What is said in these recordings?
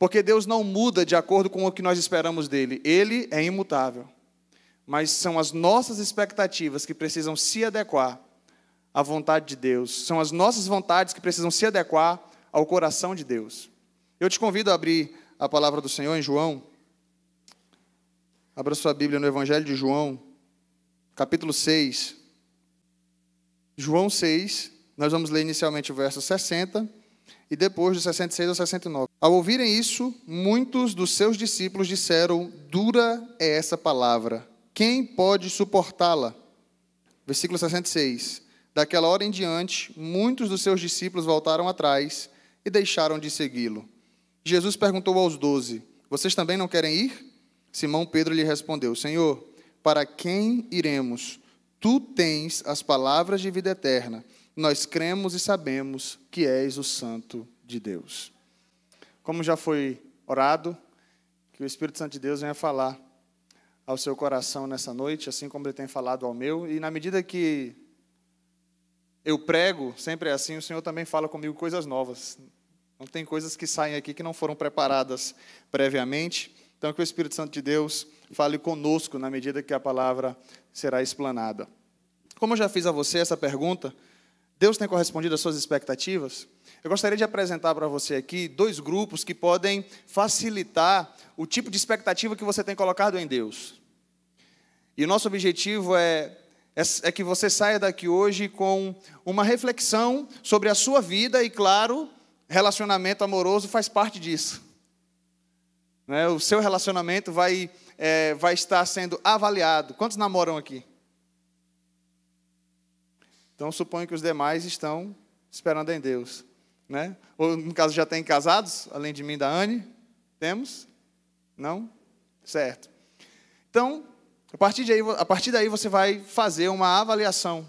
Porque Deus não muda de acordo com o que nós esperamos dele. Ele é imutável. Mas são as nossas expectativas que precisam se adequar à vontade de Deus. São as nossas vontades que precisam se adequar ao coração de Deus. Eu te convido a abrir a palavra do Senhor em João. Abra sua Bíblia no Evangelho de João, capítulo 6. João 6, nós vamos ler inicialmente o verso 60 e depois de 66 ao 69. Ao ouvirem isso, muitos dos seus discípulos disseram: Dura é essa palavra, quem pode suportá-la? Versículo 66. Daquela hora em diante, muitos dos seus discípulos voltaram atrás e deixaram de segui-lo. Jesus perguntou aos doze: Vocês também não querem ir? Simão Pedro lhe respondeu: Senhor, para quem iremos? Tu tens as palavras de vida eterna nós cremos e sabemos que és o Santo de Deus. Como já foi orado, que o Espírito Santo de Deus venha falar ao seu coração nessa noite, assim como ele tem falado ao meu, e na medida que eu prego, sempre é assim, o Senhor também fala comigo coisas novas. Não tem coisas que saem aqui que não foram preparadas previamente. Então, que o Espírito Santo de Deus fale conosco na medida que a palavra será explanada. Como eu já fiz a você essa pergunta, Deus tem correspondido às suas expectativas? Eu gostaria de apresentar para você aqui dois grupos que podem facilitar o tipo de expectativa que você tem colocado em Deus. E o nosso objetivo é, é, é que você saia daqui hoje com uma reflexão sobre a sua vida e, claro, relacionamento amoroso faz parte disso. Né? O seu relacionamento vai, é, vai estar sendo avaliado. Quantos namoram aqui? Então suponho que os demais estão esperando em Deus. Né? Ou no caso já tem casados, além de mim e da Anne? Temos? Não? Certo. Então, a partir, daí, a partir daí você vai fazer uma avaliação.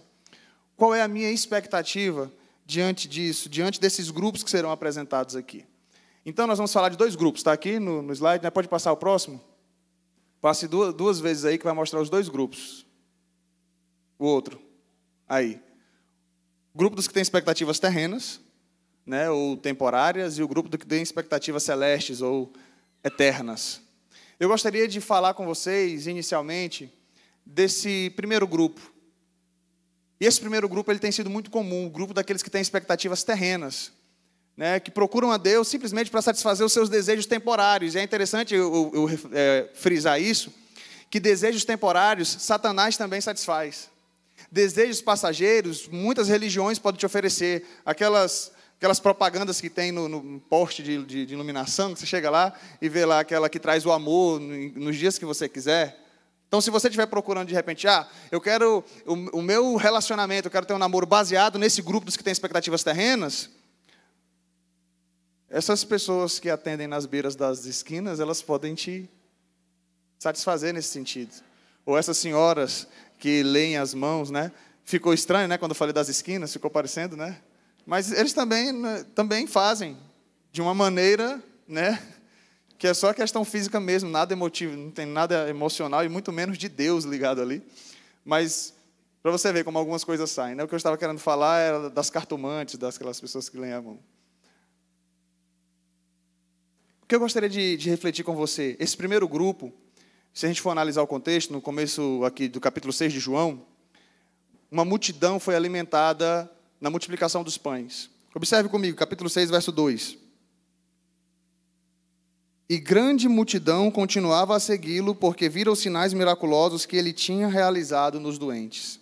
Qual é a minha expectativa diante disso, diante desses grupos que serão apresentados aqui? Então, nós vamos falar de dois grupos, está aqui no, no slide, né? pode passar o próximo? Passe duas, duas vezes aí que vai mostrar os dois grupos. O outro. Aí grupo dos que têm expectativas terrenas, né, ou temporárias, e o grupo do que tem expectativas celestes ou eternas. Eu gostaria de falar com vocês, inicialmente, desse primeiro grupo. E esse primeiro grupo ele tem sido muito comum, o grupo daqueles que têm expectativas terrenas, né, que procuram a Deus simplesmente para satisfazer os seus desejos temporários. E é interessante eu, eu, eu é, frisar isso, que desejos temporários Satanás também satisfaz desejos passageiros, muitas religiões podem te oferecer. Aquelas, aquelas propagandas que tem no, no poste de, de, de, iluminação, que você chega lá e vê lá aquela que traz o amor nos dias que você quiser. Então, se você estiver procurando de repente, ah, eu quero o, o meu relacionamento, eu quero ter um namoro baseado nesse grupo dos que têm expectativas terrenas, essas pessoas que atendem nas beiras das esquinas, elas podem te satisfazer nesse sentido. Ou essas senhoras que leem as mãos, né? Ficou estranho, né, quando eu falei das esquinas, ficou parecendo, né? Mas eles também, né, também fazem de uma maneira, né, que é só questão física mesmo, nada emotivo, não tem nada emocional e muito menos de Deus ligado ali. Mas para você ver como algumas coisas saem, né? O que eu estava querendo falar era das cartomantes, das aquelas pessoas que leem a mão. O que eu gostaria de, de refletir com você, esse primeiro grupo, se a gente for analisar o contexto, no começo aqui do capítulo 6 de João, uma multidão foi alimentada na multiplicação dos pães. Observe comigo, capítulo 6, verso 2. E grande multidão continuava a segui-lo, porque viram os sinais miraculosos que ele tinha realizado nos doentes.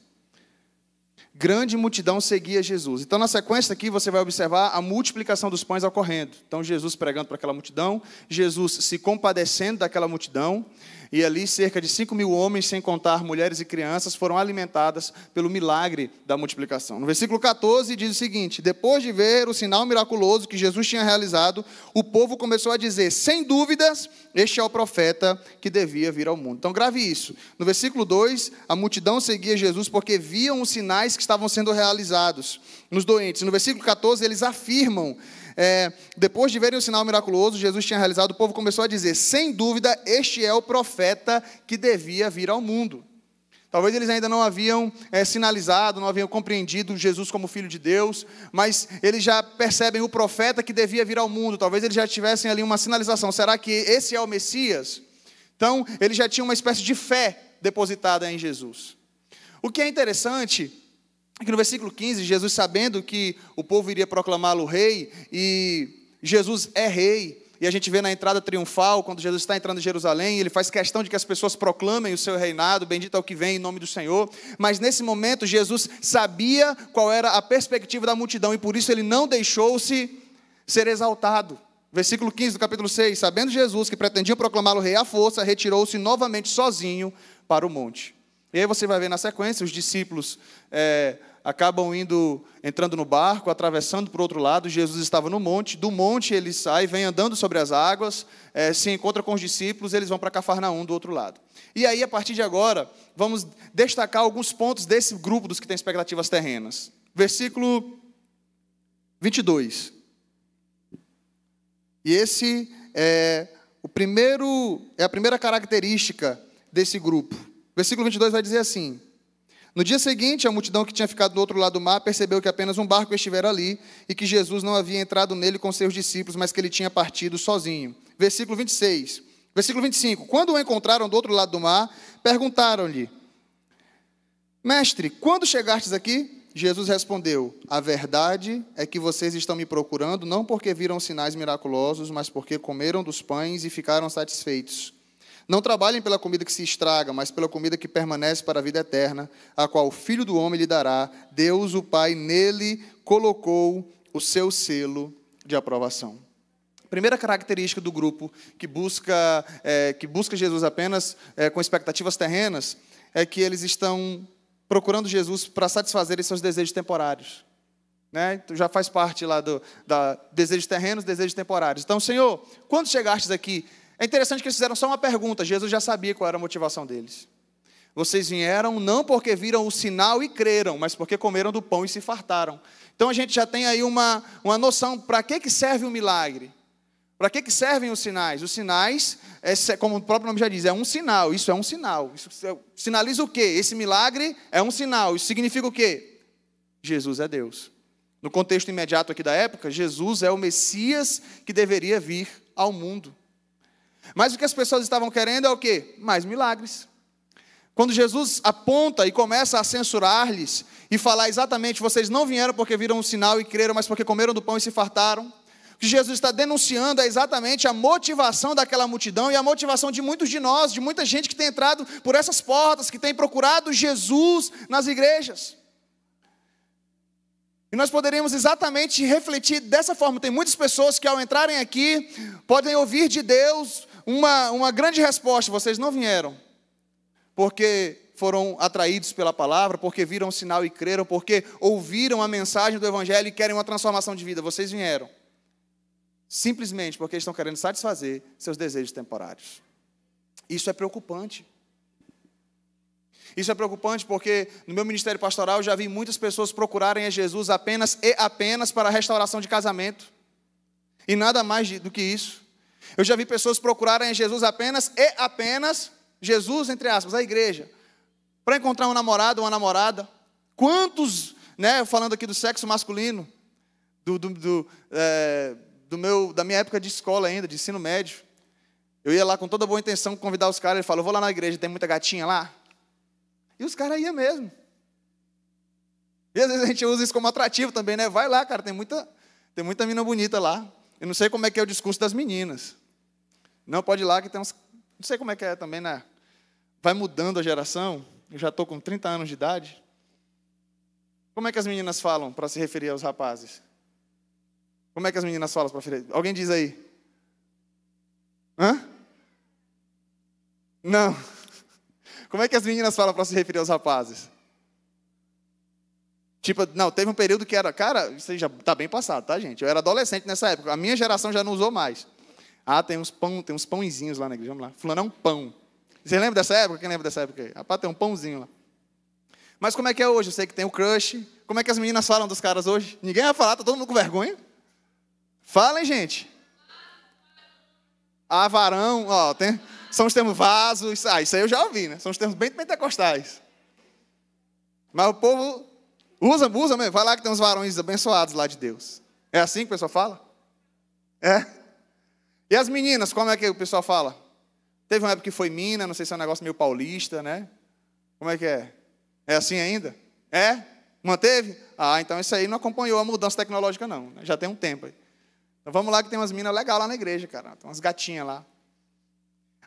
Grande multidão seguia Jesus. Então, na sequência aqui, você vai observar a multiplicação dos pães ocorrendo. Então, Jesus pregando para aquela multidão, Jesus se compadecendo daquela multidão, e ali, cerca de 5 mil homens, sem contar mulheres e crianças, foram alimentadas pelo milagre da multiplicação. No versículo 14 diz o seguinte: Depois de ver o sinal miraculoso que Jesus tinha realizado, o povo começou a dizer: Sem dúvidas, este é o profeta que devia vir ao mundo. Então, grave isso. No versículo 2, a multidão seguia Jesus porque viam os sinais que estavam sendo realizados nos doentes. No versículo 14, eles afirmam é, depois de verem o sinal miraculoso, Jesus tinha realizado, o povo começou a dizer: sem dúvida, este é o profeta que devia vir ao mundo. Talvez eles ainda não haviam é, sinalizado, não haviam compreendido Jesus como Filho de Deus, mas eles já percebem o profeta que devia vir ao mundo. Talvez eles já tivessem ali uma sinalização: será que esse é o Messias? Então, eles já tinham uma espécie de fé depositada em Jesus. O que é interessante que no versículo 15, Jesus, sabendo que o povo iria proclamá-lo rei, e Jesus é rei, e a gente vê na entrada triunfal, quando Jesus está entrando em Jerusalém, ele faz questão de que as pessoas proclamem o seu reinado, bendito é o que vem em nome do Senhor. Mas nesse momento, Jesus sabia qual era a perspectiva da multidão e por isso ele não deixou-se ser exaltado. Versículo 15 do capítulo 6: Sabendo Jesus que pretendia proclamá-lo rei à força, retirou-se novamente sozinho para o monte. E aí você vai ver na sequência os discípulos. É, acabam indo, entrando no barco, atravessando para o outro lado. Jesus estava no monte. Do monte ele sai, vem andando sobre as águas, é, se encontra com os discípulos, eles vão para Cafarnaum do outro lado. E aí, a partir de agora, vamos destacar alguns pontos desse grupo dos que têm expectativas terrenas. Versículo 22. E esse é o primeiro é a primeira característica desse grupo. Versículo 22 vai dizer assim: no dia seguinte, a multidão que tinha ficado do outro lado do mar percebeu que apenas um barco estivera ali e que Jesus não havia entrado nele com seus discípulos, mas que ele tinha partido sozinho. Versículo 26. Versículo 25. Quando o encontraram do outro lado do mar, perguntaram-lhe: Mestre, quando chegastes aqui? Jesus respondeu: A verdade é que vocês estão me procurando não porque viram sinais miraculosos, mas porque comeram dos pães e ficaram satisfeitos. Não trabalhem pela comida que se estraga, mas pela comida que permanece para a vida eterna, a qual o Filho do Homem lhe dará. Deus, o Pai, nele colocou o seu selo de aprovação. Primeira característica do grupo que busca, é, que busca Jesus apenas é, com expectativas terrenas é que eles estão procurando Jesus para satisfazer seus desejos temporários. Né? Já faz parte lá do da desejos terrenos, desejos temporários. Então, Senhor, quando chegastes aqui, é interessante que eles fizeram só uma pergunta, Jesus já sabia qual era a motivação deles. Vocês vieram não porque viram o sinal e creram, mas porque comeram do pão e se fartaram. Então a gente já tem aí uma, uma noção para que, que serve o milagre. Para que, que servem os sinais? Os sinais, é, como o próprio nome já diz, é um sinal. Isso é um sinal. Isso sinaliza o quê? Esse milagre é um sinal. Isso significa o quê? Jesus é Deus. No contexto imediato aqui da época, Jesus é o Messias que deveria vir ao mundo. Mas o que as pessoas estavam querendo é o quê? Mais milagres. Quando Jesus aponta e começa a censurar-lhes e falar exatamente, vocês não vieram porque viram um sinal e creram, mas porque comeram do pão e se fartaram. O que Jesus está denunciando é exatamente a motivação daquela multidão e a motivação de muitos de nós, de muita gente que tem entrado por essas portas, que tem procurado Jesus nas igrejas. E nós poderíamos exatamente refletir dessa forma. Tem muitas pessoas que, ao entrarem aqui, podem ouvir de Deus uma, uma grande resposta: vocês não vieram porque foram atraídos pela palavra, porque viram o sinal e creram, porque ouviram a mensagem do Evangelho e querem uma transformação de vida. Vocês vieram simplesmente porque estão querendo satisfazer seus desejos temporários. Isso é preocupante. Isso é preocupante porque no meu ministério pastoral eu já vi muitas pessoas procurarem a Jesus apenas e apenas para a restauração de casamento. E nada mais do que isso. Eu já vi pessoas procurarem Jesus apenas e apenas Jesus, entre aspas, a igreja, para encontrar um namorado uma namorada. Quantos, né, falando aqui do sexo masculino, do, do, do, é, do meu, da minha época de escola ainda, de ensino médio, eu ia lá com toda boa intenção convidar os caras, ele falou, vou lá na igreja, tem muita gatinha lá? E os caras iam mesmo. E às vezes a gente usa isso como atrativo também, né? Vai lá, cara, tem muita, tem muita mina bonita lá. Eu não sei como é que é o discurso das meninas. Não, pode ir lá que tem uns. Não sei como é que é também, né? Vai mudando a geração. Eu já estou com 30 anos de idade. Como é que as meninas falam para se referir aos rapazes? Como é que as meninas falam para referir? Alguém diz aí? Hã? Não. Como é que as meninas falam para se referir aos rapazes? Tipo, não, teve um período que era, cara, isso já está bem passado, tá, gente? Eu era adolescente nessa época, a minha geração já não usou mais. Ah, tem uns pão, tem uns pãozinhos lá na igreja, vamos lá. Fulano é um pão. Você lembra dessa época? Quem lembra dessa época aí? Rapaz, tem um pãozinho lá. Mas como é que é hoje? Eu sei que tem o crush. Como é que as meninas falam dos caras hoje? Ninguém vai falar, tá todo mundo com vergonha? Falem, gente. Avarão, ó, tem, são os termos vasos. Ah, isso aí eu já ouvi, né? São os termos bem pentecostais. Mas o povo usa, usa mesmo. Vai lá que tem uns varões abençoados lá de Deus. É assim que o pessoal fala? É. E as meninas, como é que o pessoal fala? Teve uma época que foi mina, não sei se é um negócio meio paulista, né? Como é que é? É assim ainda? É? Manteve? Ah, então isso aí não acompanhou a mudança tecnológica, não. Né? Já tem um tempo aí. Então vamos lá que tem umas minas legais lá na igreja, cara. Tem umas gatinhas lá.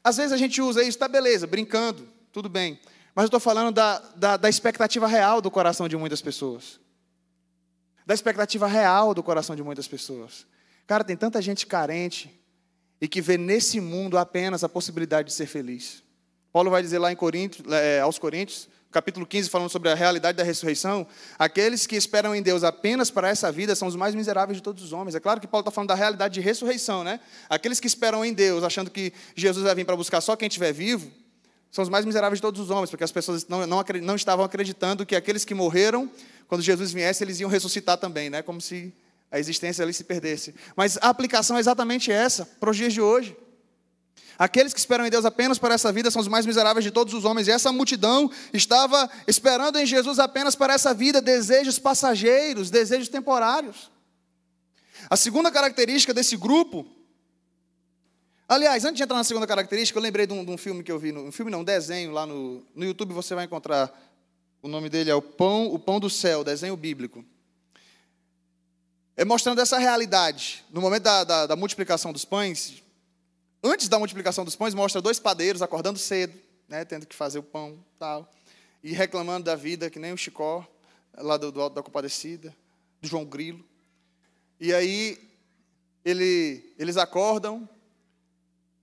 Às vezes a gente usa isso, tá beleza, brincando, tudo bem. Mas eu estou falando da, da, da expectativa real do coração de muitas pessoas. Da expectativa real do coração de muitas pessoas. Cara, tem tanta gente carente e que vê nesse mundo apenas a possibilidade de ser feliz. Paulo vai dizer lá em Coríntios, é, aos Coríntios, capítulo 15, falando sobre a realidade da ressurreição, aqueles que esperam em Deus apenas para essa vida são os mais miseráveis de todos os homens. É claro que Paulo está falando da realidade de ressurreição, né? Aqueles que esperam em Deus, achando que Jesus vai vir para buscar só quem estiver vivo, são os mais miseráveis de todos os homens, porque as pessoas não, não, não estavam acreditando que aqueles que morreram, quando Jesus viesse, eles iam ressuscitar também, né? Como se a existência ali se perdesse. Mas a aplicação é exatamente essa, para os dias de hoje. Aqueles que esperam em Deus apenas para essa vida são os mais miseráveis de todos os homens. E essa multidão estava esperando em Jesus apenas para essa vida, desejos passageiros, desejos temporários. A segunda característica desse grupo. Aliás, antes de entrar na segunda característica, eu lembrei de um, de um filme que eu vi, um filme não, um desenho lá no, no YouTube, você vai encontrar. O nome dele é O Pão, o Pão do Céu, desenho bíblico. É mostrando essa realidade. No momento da, da, da multiplicação dos pães, Antes da multiplicação dos pães, mostra dois padeiros acordando cedo, né, tendo que fazer o pão tal, e reclamando da vida, que nem o Chicó, lá do, do Alto da Compadecida, do João Grilo. E aí ele, eles acordam,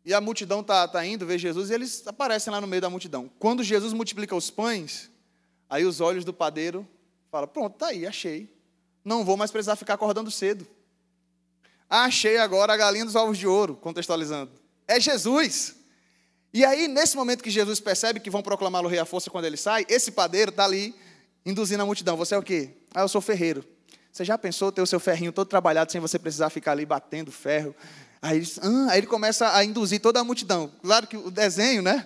e a multidão está tá indo ver Jesus, e eles aparecem lá no meio da multidão. Quando Jesus multiplica os pães, aí os olhos do padeiro falam: Pronto, tá aí, achei. Não vou mais precisar ficar acordando cedo. Achei agora a galinha dos ovos de ouro, contextualizando é Jesus. E aí, nesse momento que Jesus percebe que vão proclamá-lo rei à força quando ele sai, esse padeiro está ali induzindo a multidão. Você é o quê? Ah, eu sou ferreiro. Você já pensou ter o seu ferrinho todo trabalhado sem você precisar ficar ali batendo ferro? Aí, ah, aí ele começa a induzir toda a multidão. Claro que o desenho, né?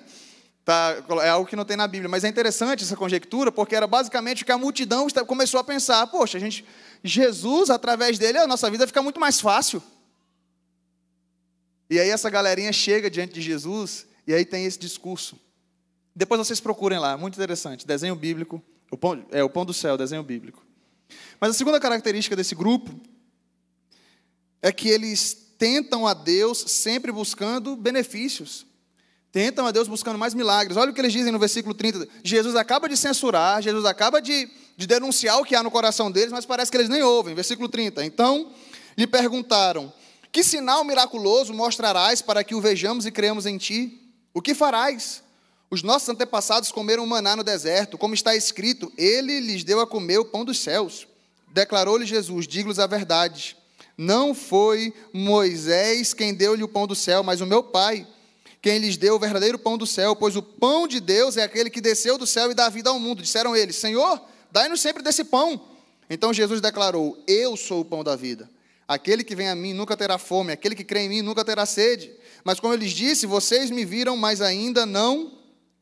Tá, é algo que não tem na Bíblia, mas é interessante essa conjectura, porque era basicamente o que a multidão começou a pensar: poxa, a gente, Jesus, através dele, a nossa vida fica muito mais fácil. E aí essa galerinha chega diante de Jesus e aí tem esse discurso. Depois vocês procurem lá, muito interessante. Desenho bíblico, o pão, é o pão do céu, desenho bíblico. Mas a segunda característica desse grupo é que eles tentam a Deus sempre buscando benefícios. Tentam a Deus buscando mais milagres. Olha o que eles dizem no versículo 30. Jesus acaba de censurar, Jesus acaba de, de denunciar o que há no coração deles, mas parece que eles nem ouvem. Versículo 30. Então lhe perguntaram: que sinal miraculoso mostrarás para que o vejamos e creamos em ti? O que farás? Os nossos antepassados comeram maná no deserto, como está escrito: Ele lhes deu a comer o pão dos céus. Declarou-lhe Jesus: Digo-lhes a verdade. Não foi Moisés quem deu-lhe o pão do céu, mas o meu Pai, quem lhes deu o verdadeiro pão do céu, pois o pão de Deus é aquele que desceu do céu e dá vida ao mundo. Disseram eles: Senhor, dai-nos sempre desse pão. Então Jesus declarou: Eu sou o pão da vida. Aquele que vem a mim nunca terá fome, aquele que crê em mim nunca terá sede. Mas como eu lhes disse, vocês me viram, mas ainda não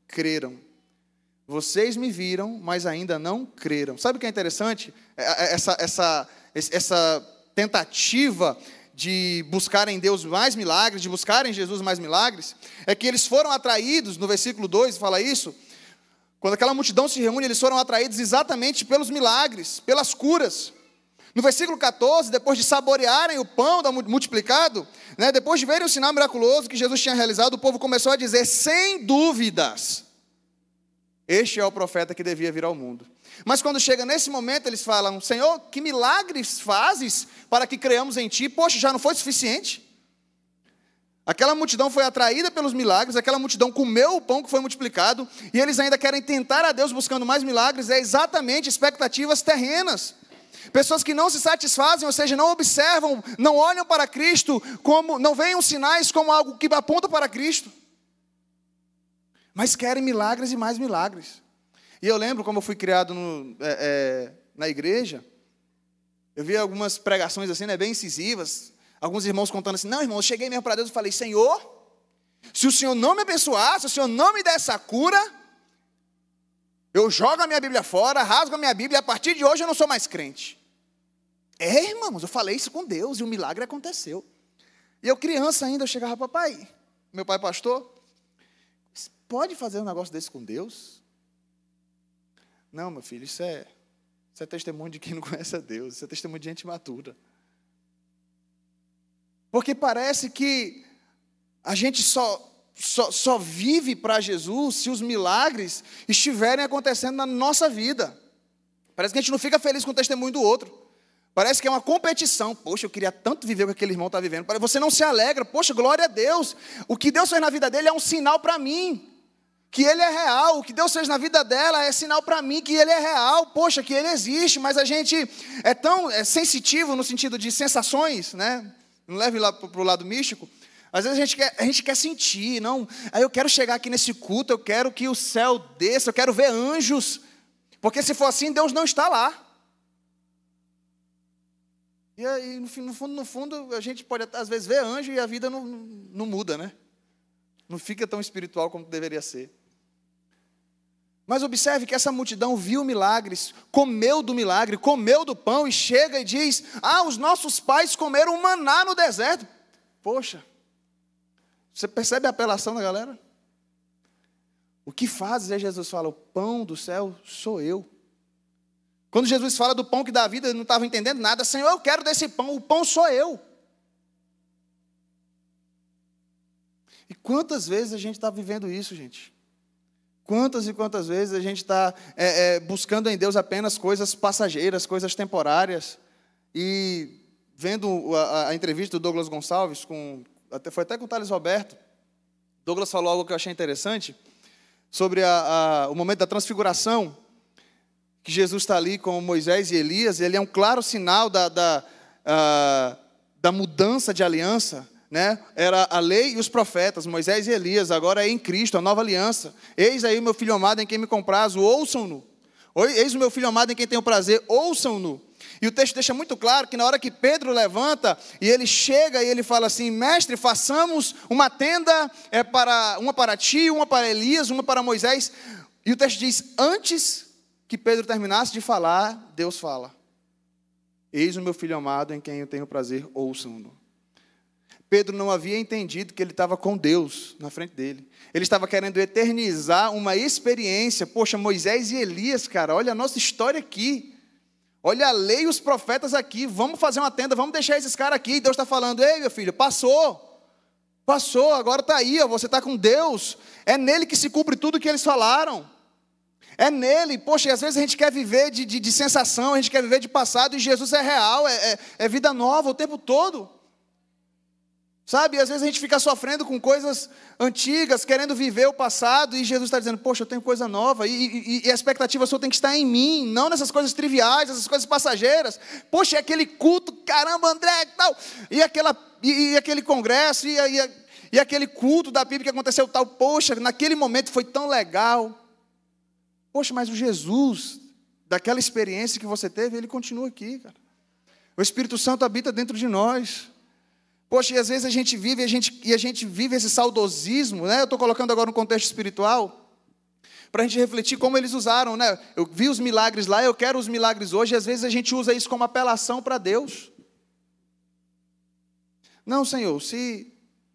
creram. Vocês me viram, mas ainda não creram. Sabe o que é interessante? É, é, essa, essa, essa tentativa de buscar em Deus mais milagres, de buscar em Jesus mais milagres, é que eles foram atraídos, no versículo 2 fala isso, quando aquela multidão se reúne, eles foram atraídos exatamente pelos milagres, pelas curas. No versículo 14, depois de saborearem o pão multiplicado, né, depois de verem o sinal miraculoso que Jesus tinha realizado, o povo começou a dizer, sem dúvidas, este é o profeta que devia vir ao mundo. Mas quando chega nesse momento, eles falam: Senhor, que milagres fazes para que creamos em Ti? Poxa, já não foi suficiente? Aquela multidão foi atraída pelos milagres, aquela multidão comeu o pão que foi multiplicado, e eles ainda querem tentar a Deus buscando mais milagres, é exatamente expectativas terrenas. Pessoas que não se satisfazem, ou seja, não observam, não olham para Cristo como, não veem os sinais como algo que aponta para Cristo. Mas querem milagres e mais milagres. E eu lembro como eu fui criado no, é, é, na igreja, eu vi algumas pregações assim, né, bem incisivas, alguns irmãos contando assim, não, irmão, eu cheguei mesmo para Deus e falei, Senhor, se o Senhor não me abençoar, se o Senhor não me der essa cura, Eu jogo a minha Bíblia fora, rasgo a minha Bíblia e a partir de hoje eu não sou mais crente. É, irmãos, eu falei isso com Deus e o milagre aconteceu. E eu, criança ainda, eu chegava, papai, meu pai pastor, pode fazer um negócio desse com Deus? Não, meu filho, isso é, isso é testemunho de quem não conhece a Deus, isso é testemunho de gente matura. Porque parece que a gente só, só, só vive para Jesus se os milagres estiverem acontecendo na nossa vida. Parece que a gente não fica feliz com o testemunho do outro. Parece que é uma competição. Poxa, eu queria tanto viver o que aquele irmão está vivendo. Você não se alegra. Poxa, glória a Deus. O que Deus fez na vida dele é um sinal para mim. Que ele é real. O que Deus fez na vida dela é sinal para mim que ele é real. Poxa, que ele existe. Mas a gente é tão é sensitivo no sentido de sensações, né? Não leve lá para o lado místico. Às vezes a gente, quer, a gente quer sentir, não. Aí eu quero chegar aqui nesse culto, eu quero que o céu desça, eu quero ver anjos. Porque se for assim, Deus não está lá. E aí, no fundo, no fundo, a gente pode às vezes ver anjo e a vida não, não muda, né? Não fica tão espiritual como deveria ser. Mas observe que essa multidão viu milagres, comeu do milagre, comeu do pão e chega e diz: Ah, os nossos pais comeram maná no deserto. Poxa, você percebe a apelação da galera? O que fazes? Aí Jesus fala: O pão do céu sou eu. Quando Jesus fala do pão que dá vida, ele não estava entendendo nada. Senhor, eu quero desse pão, o pão sou eu. E quantas vezes a gente está vivendo isso, gente? Quantas e quantas vezes a gente está é, é, buscando em Deus apenas coisas passageiras, coisas temporárias, e vendo a, a entrevista do Douglas Gonçalves, com, até, foi até com o Thales Roberto, Douglas falou algo que eu achei interessante, sobre a, a, o momento da transfiguração, que Jesus está ali com Moisés e Elias, ele é um claro sinal da, da, uh, da mudança de aliança. Né? Era a lei e os profetas, Moisés e Elias, agora é em Cristo, a nova aliança. Eis aí o meu filho amado em quem me comprazo, ouçam-no. Eis o meu filho amado em quem tenho prazer, ouçam-no. E o texto deixa muito claro que na hora que Pedro levanta e ele chega e ele fala assim: Mestre, façamos uma tenda é, para uma para ti, uma para Elias, uma para Moisés. E o texto diz: Antes que Pedro terminasse de falar, Deus fala: Eis o meu filho amado em quem eu tenho prazer, ouçam-no. Pedro não havia entendido que ele estava com Deus na frente dele. Ele estava querendo eternizar uma experiência. Poxa, Moisés e Elias, cara, olha a nossa história aqui. Olha a lei e os profetas aqui. Vamos fazer uma tenda, vamos deixar esses caras aqui. Deus está falando: Ei, meu filho, passou. Passou, agora está aí, ó, você está com Deus. É nele que se cumpre tudo o que eles falaram. É nele, poxa, e às vezes a gente quer viver de, de, de sensação, a gente quer viver de passado, e Jesus é real, é, é, é vida nova o tempo todo. Sabe, às vezes a gente fica sofrendo com coisas antigas, querendo viver o passado, e Jesus está dizendo, poxa, eu tenho coisa nova, e, e, e, a expectativa sua tem que estar em mim, não nessas coisas triviais, essas coisas passageiras. Poxa, é aquele culto, caramba, André, tal, e, aquela, e, e aquele congresso, e, e, e aquele culto da Bíblia que aconteceu tal, poxa, naquele momento foi tão legal. Poxa, mas o Jesus, daquela experiência que você teve, ele continua aqui, cara. O Espírito Santo habita dentro de nós. Poxa, e às vezes a gente vive, a gente, e a gente vive esse saudosismo, né? Eu estou colocando agora no contexto espiritual, para a gente refletir como eles usaram, né? Eu vi os milagres lá, eu quero os milagres hoje, e às vezes a gente usa isso como apelação para Deus. Não, Senhor, se,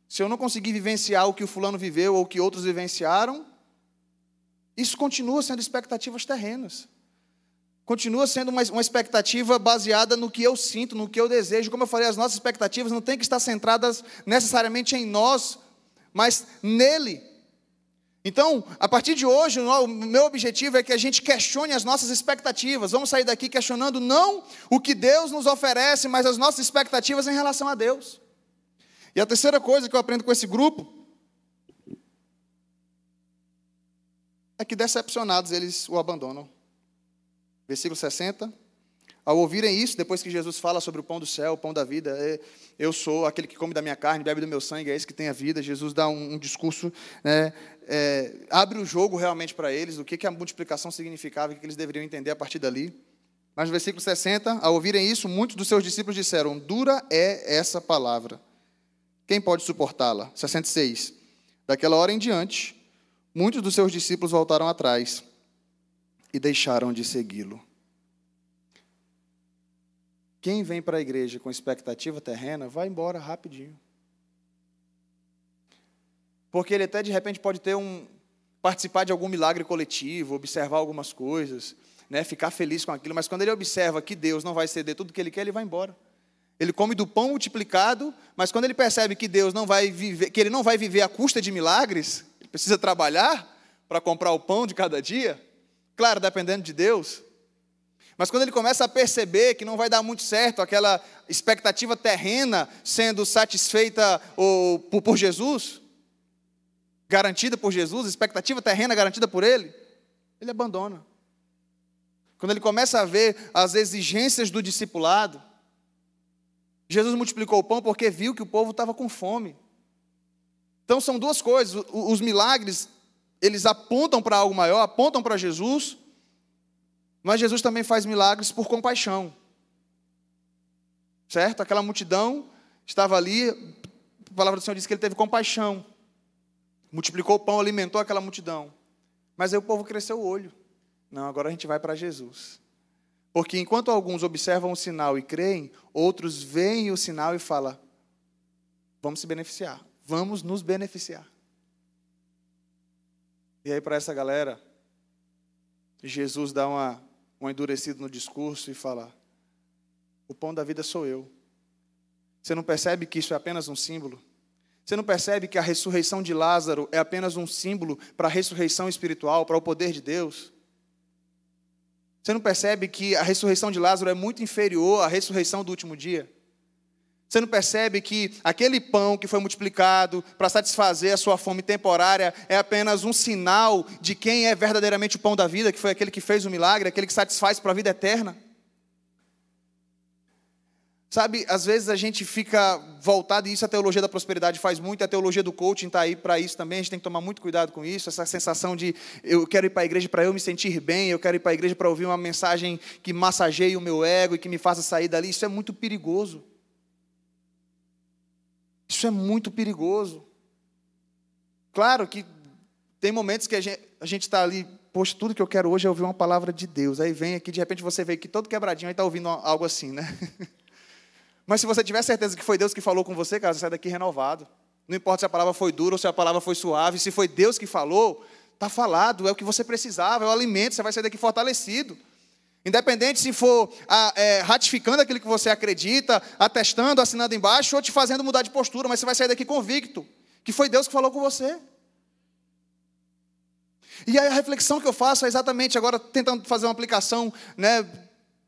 se eu não conseguir vivenciar o que o fulano viveu ou o que outros vivenciaram, isso continua sendo expectativas terrenas. Continua sendo uma, uma, expectativa baseada no que eu sinto, no que eu desejo. Como eu falei, as nossas expectativas não têm que estar centradas necessariamente em nós, mas nele. Então, a partir de hoje, o meu objetivo é que a gente questione as nossas expectativas. Vamos sair daqui questionando não o que Deus nos oferece, mas as nossas expectativas em relação a Deus. E a terceira coisa que eu aprendo com esse grupo é que decepcionados eles o abandonam. Versículo 60. Ao ouvirem isso, depois que Jesus fala sobre o pão do céu, o pão da vida, é, eu sou aquele que come da minha carne, bebe do meu sangue, é esse que tem a vida. Jesus dá um, um discurso, né, é, abre o jogo realmente para eles, o que, que a multiplicação significava, o que eles deveriam entender a partir dali. Mas no versículo 60, ao ouvirem isso, muitos dos seus discípulos disseram: Dura é essa palavra. Quem pode suportá-la? 66. Daquela hora em diante, muitos dos seus discípulos voltaram atrás e deixaram de segui-lo. Quem vem para a igreja com expectativa terrena, vai embora rapidinho. Porque ele até de repente pode ter um participar de algum milagre coletivo, observar algumas coisas, né, ficar feliz com aquilo, mas quando ele observa que Deus não vai ceder tudo que ele quer, ele vai embora. Ele come do pão multiplicado, mas quando ele percebe que Deus não vai viver, que ele não vai viver à custa de milagres, ele precisa trabalhar para comprar o pão de cada dia, claro, dependendo de Deus. Mas quando ele começa a perceber que não vai dar muito certo aquela expectativa terrena sendo satisfeita por Jesus, garantida por Jesus, expectativa terrena garantida por ele, ele abandona. Quando ele começa a ver as exigências do discipulado, Jesus multiplicou o pão porque viu que o povo estava com fome. Então são duas coisas. Os milagres, eles apontam para algo maior, apontam para Jesus, mas Jesus também faz milagres por compaixão. Certo? Aquela multidão estava ali, a palavra do Senhor diz que ele teve compaixão. Multiplicou o pão, alimentou aquela multidão. Mas aí o povo cresceu o olho. Não, agora a gente vai para Jesus. Porque enquanto alguns observam o sinal e creem, outros veem o sinal e falam: vamos se beneficiar, vamos nos beneficiar. E aí, para essa galera, Jesus dá uma, um endurecido no discurso e fala: o pão da vida sou eu. Você não percebe que isso é apenas um símbolo? Você não percebe que a ressurreição de Lázaro é apenas um símbolo para a ressurreição espiritual, para o poder de Deus? Você não percebe que a ressurreição de Lázaro é muito inferior à ressurreição do último dia? Você não percebe que aquele pão que foi multiplicado para satisfazer a sua fome temporária é apenas um sinal de quem é verdadeiramente o pão da vida, que foi aquele que fez o milagre, aquele que satisfaz para a vida eterna? Sabe, às vezes a gente fica voltado, e isso a teologia da prosperidade faz muito, a teologia do coaching está aí para isso também, a gente tem que tomar muito cuidado com isso, essa sensação de eu quero ir para a igreja para eu me sentir bem, eu quero ir para a igreja para ouvir uma mensagem que massageie o meu ego e que me faça sair dali, isso é muito perigoso. Isso é muito perigoso. Claro que tem momentos que a gente está ali, poxa, tudo que eu quero hoje é ouvir uma palavra de Deus. Aí vem aqui, de repente você vê que todo quebradinho aí está ouvindo algo assim, né? Mas se você tiver certeza que foi Deus que falou com você, cara, você sai daqui renovado. Não importa se a palavra foi dura ou se a palavra foi suave, se foi Deus que falou, está falado, é o que você precisava, é o alimento, você vai sair daqui fortalecido. Independente se for a, é, ratificando aquilo que você acredita, atestando, assinando embaixo, ou te fazendo mudar de postura, mas você vai sair daqui convicto que foi Deus que falou com você. E aí a reflexão que eu faço é exatamente agora tentando fazer uma aplicação né,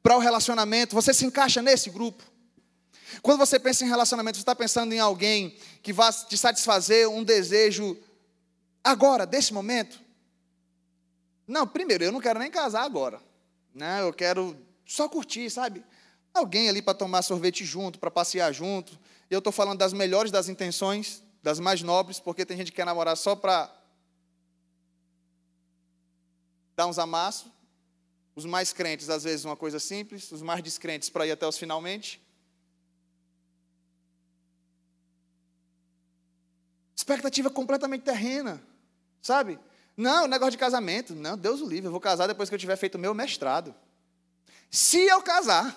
para o relacionamento. Você se encaixa nesse grupo? Quando você pensa em relacionamento, você está pensando em alguém que vai te satisfazer um desejo agora, desse momento? Não, primeiro, eu não quero nem casar agora. Né? Eu quero só curtir, sabe? Alguém ali para tomar sorvete junto, para passear junto. E eu estou falando das melhores das intenções, das mais nobres, porque tem gente que quer namorar só para dar uns amassos. Os mais crentes, às vezes, uma coisa simples. Os mais descrentes, para ir até os finalmente. Expectativa completamente terrena, sabe? Não, negócio de casamento. Não, Deus o livre, eu vou casar depois que eu tiver feito o meu mestrado. Se eu casar.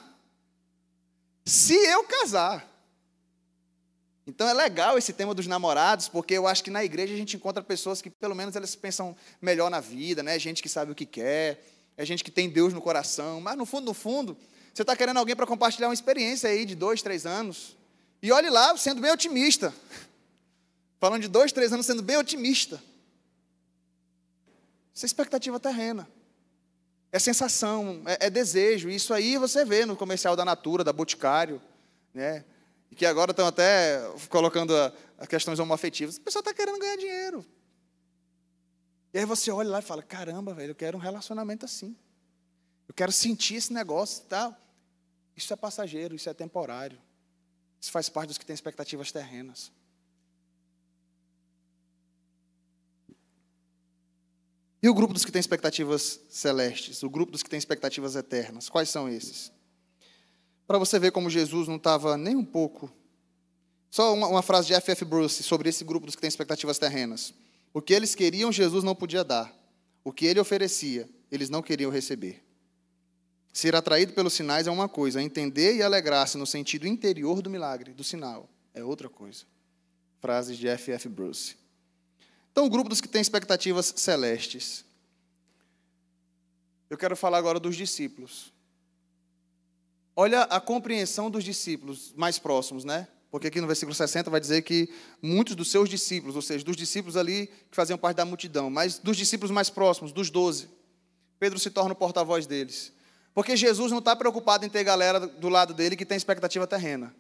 Se eu casar. Então é legal esse tema dos namorados, porque eu acho que na igreja a gente encontra pessoas que pelo menos elas pensam melhor na vida, né? Gente que sabe o que quer, é gente que tem Deus no coração, mas no fundo, no fundo, você está querendo alguém para compartilhar uma experiência aí de dois, três anos. E olhe lá, sendo bem otimista. Falando de dois, três anos sendo bem otimista. Isso é expectativa terrena. É sensação, é, é, desejo. Isso aí você vê no comercial da Natura, da Boticário, né? E que agora estão até colocando a, a questões homoafetivas. O pessoal está querendo ganhar dinheiro. E aí você olha lá e fala: caramba, velho, eu quero um relacionamento assim. Eu quero sentir esse negócio tal. Isso é passageiro, isso é temporário. Isso faz parte dos que têm expectativas terrenas. E o grupo dos que têm expectativas celestes, o grupo dos que têm expectativas eternas, quais são esses? Para você ver como Jesus não estava nem um pouco. Só uma, uma frase de F.F. Bruce sobre esse grupo dos que têm expectativas terrenas. O que eles queriam, Jesus não podia dar. o que ele oferecia, eles não queriam receber. Ser atraído pelos sinais é uma coisa, entender e alegrar-se no sentido interior do milagre, do sinal, é outra coisa. Frases de F. F. Bruce. Então, o grupo dos que têm expectativas celestes. Eu quero falar agora dos discípulos. Olha a compreensão dos discípulos mais próximos, né? Porque aqui no versículo 60 vai dizer que muitos dos seus discípulos, ou seja, dos discípulos ali que faziam parte da multidão, mas dos discípulos mais próximos, dos doze, Pedro se torna o porta-voz deles. Porque Jesus não está preocupado em ter galera do lado dele que tem expectativa terrena.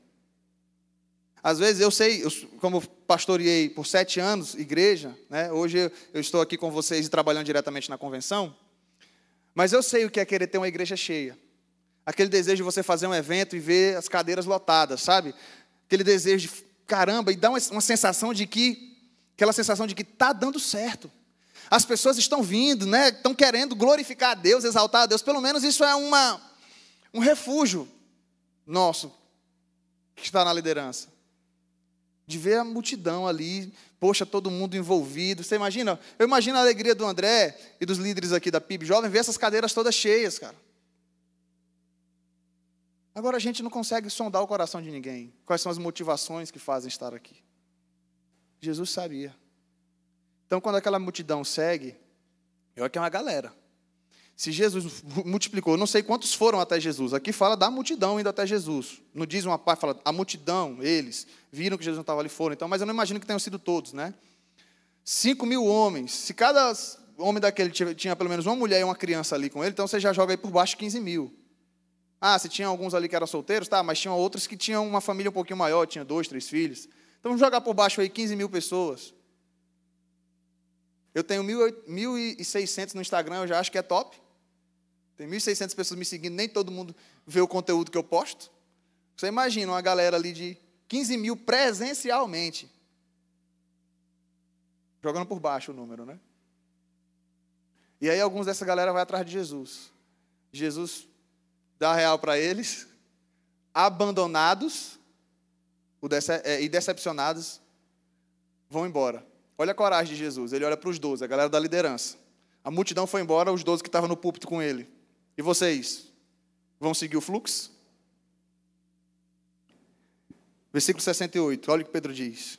Às vezes eu sei, eu, como pastoreei por sete anos igreja, né, hoje eu, estou aqui com vocês e trabalhando diretamente na convenção, mas eu sei o que é querer ter uma igreja cheia. Aquele desejo de você fazer um evento e ver as cadeiras lotadas, sabe? Aquele desejo de caramba e dá uma, uma sensação de que aquela sensação de que está dando certo. As pessoas estão vindo, né? Estão querendo glorificar a Deus, exaltar a Deus. Pelo menos isso é uma, um refúgio nosso que está na liderança. De ver a multidão ali, poxa, todo mundo envolvido. Você imagina? Eu imagino a alegria do André e dos líderes aqui da PIB Jovem ver essas cadeiras todas cheias, cara. Agora a gente não consegue sondar o coração de ninguém. Quais são as motivações que fazem estar aqui? Jesus sabia. Então, quando aquela multidão segue, eu que é uma galera. Se Jesus multiplicou, não sei quantos foram até Jesus. Aqui fala da multidão indo até Jesus. Não diz uma parte, fala a multidão, eles viram que Jesus não estava ali foram. Então, mas eu não imagino que tenham sido todos, né? Cinco mil homens. Se cada homem daquele tinha, tinha pelo menos uma mulher e uma criança ali com ele, então você já joga aí por baixo 15 mil. Ah, se tinha alguns ali que eram solteiros, tá, mas tinha outros que tinham uma família um pouquinho maior, tinha dois, três filhos. Então vamos jogar por baixo aí 15 mil pessoas. Eu tenho 1.600 no Instagram, eu já acho que é top. Tem 1.600 pessoas me seguindo, nem todo mundo vê o conteúdo que eu posto. Você imagina uma galera ali de 15 mil presencialmente. Jogando por baixo o número, né? E aí alguns dessa galera vai atrás de Jesus. Jesus dá real para eles, abandonados é, e decepcionados, vão embora. Olha a coragem de Jesus. Ele olha para os doze, a galera da liderança. A multidão foi embora, os doze que estavam no púlpito com ele. E vocês? Vão seguir o fluxo? Versículo 68, olha o que Pedro diz.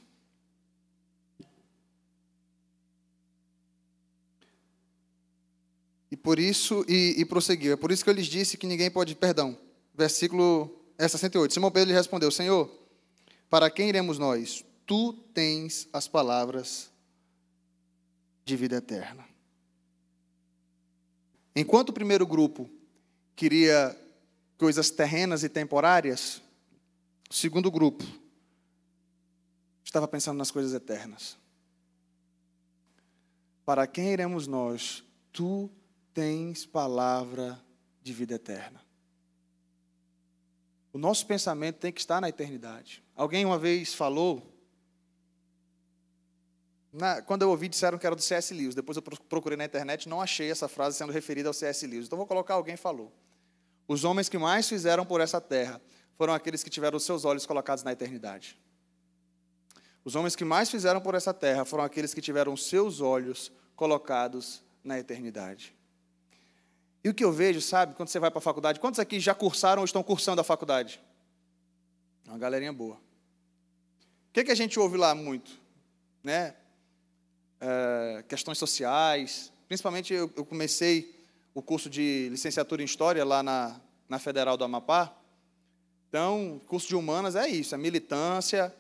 E por isso, e, e prosseguiu. É por isso que eu lhes disse que ninguém pode, perdão. Versículo é 68. Simão Pedro lhe respondeu: Senhor, para quem iremos nós? Tu tens as palavras de vida eterna. Enquanto o primeiro grupo queria coisas terrenas e temporárias, o segundo grupo estava pensando nas coisas eternas. Para quem iremos nós? Tu tens palavra de vida eterna. O nosso pensamento tem que estar na eternidade. Alguém uma vez falou, na, quando eu ouvi, disseram que era do C.S. Lewis. Depois eu procurei na internet, não achei essa frase sendo referida ao C.S. Lewis. Então vou colocar alguém falou. Os homens que mais fizeram por essa terra foram aqueles que tiveram os seus olhos colocados na eternidade. Os homens que mais fizeram por essa terra foram aqueles que tiveram os seus olhos colocados na eternidade. E o que eu vejo, sabe, quando você vai para a faculdade, quantos aqui já cursaram ou estão cursando a faculdade? Uma galerinha boa. O que, que a gente ouve lá muito? Né? É, questões sociais. Principalmente eu, eu, comecei o curso de licenciatura em História lá na, na Federal do Amapá. Então, curso de humanas é isso, é militância,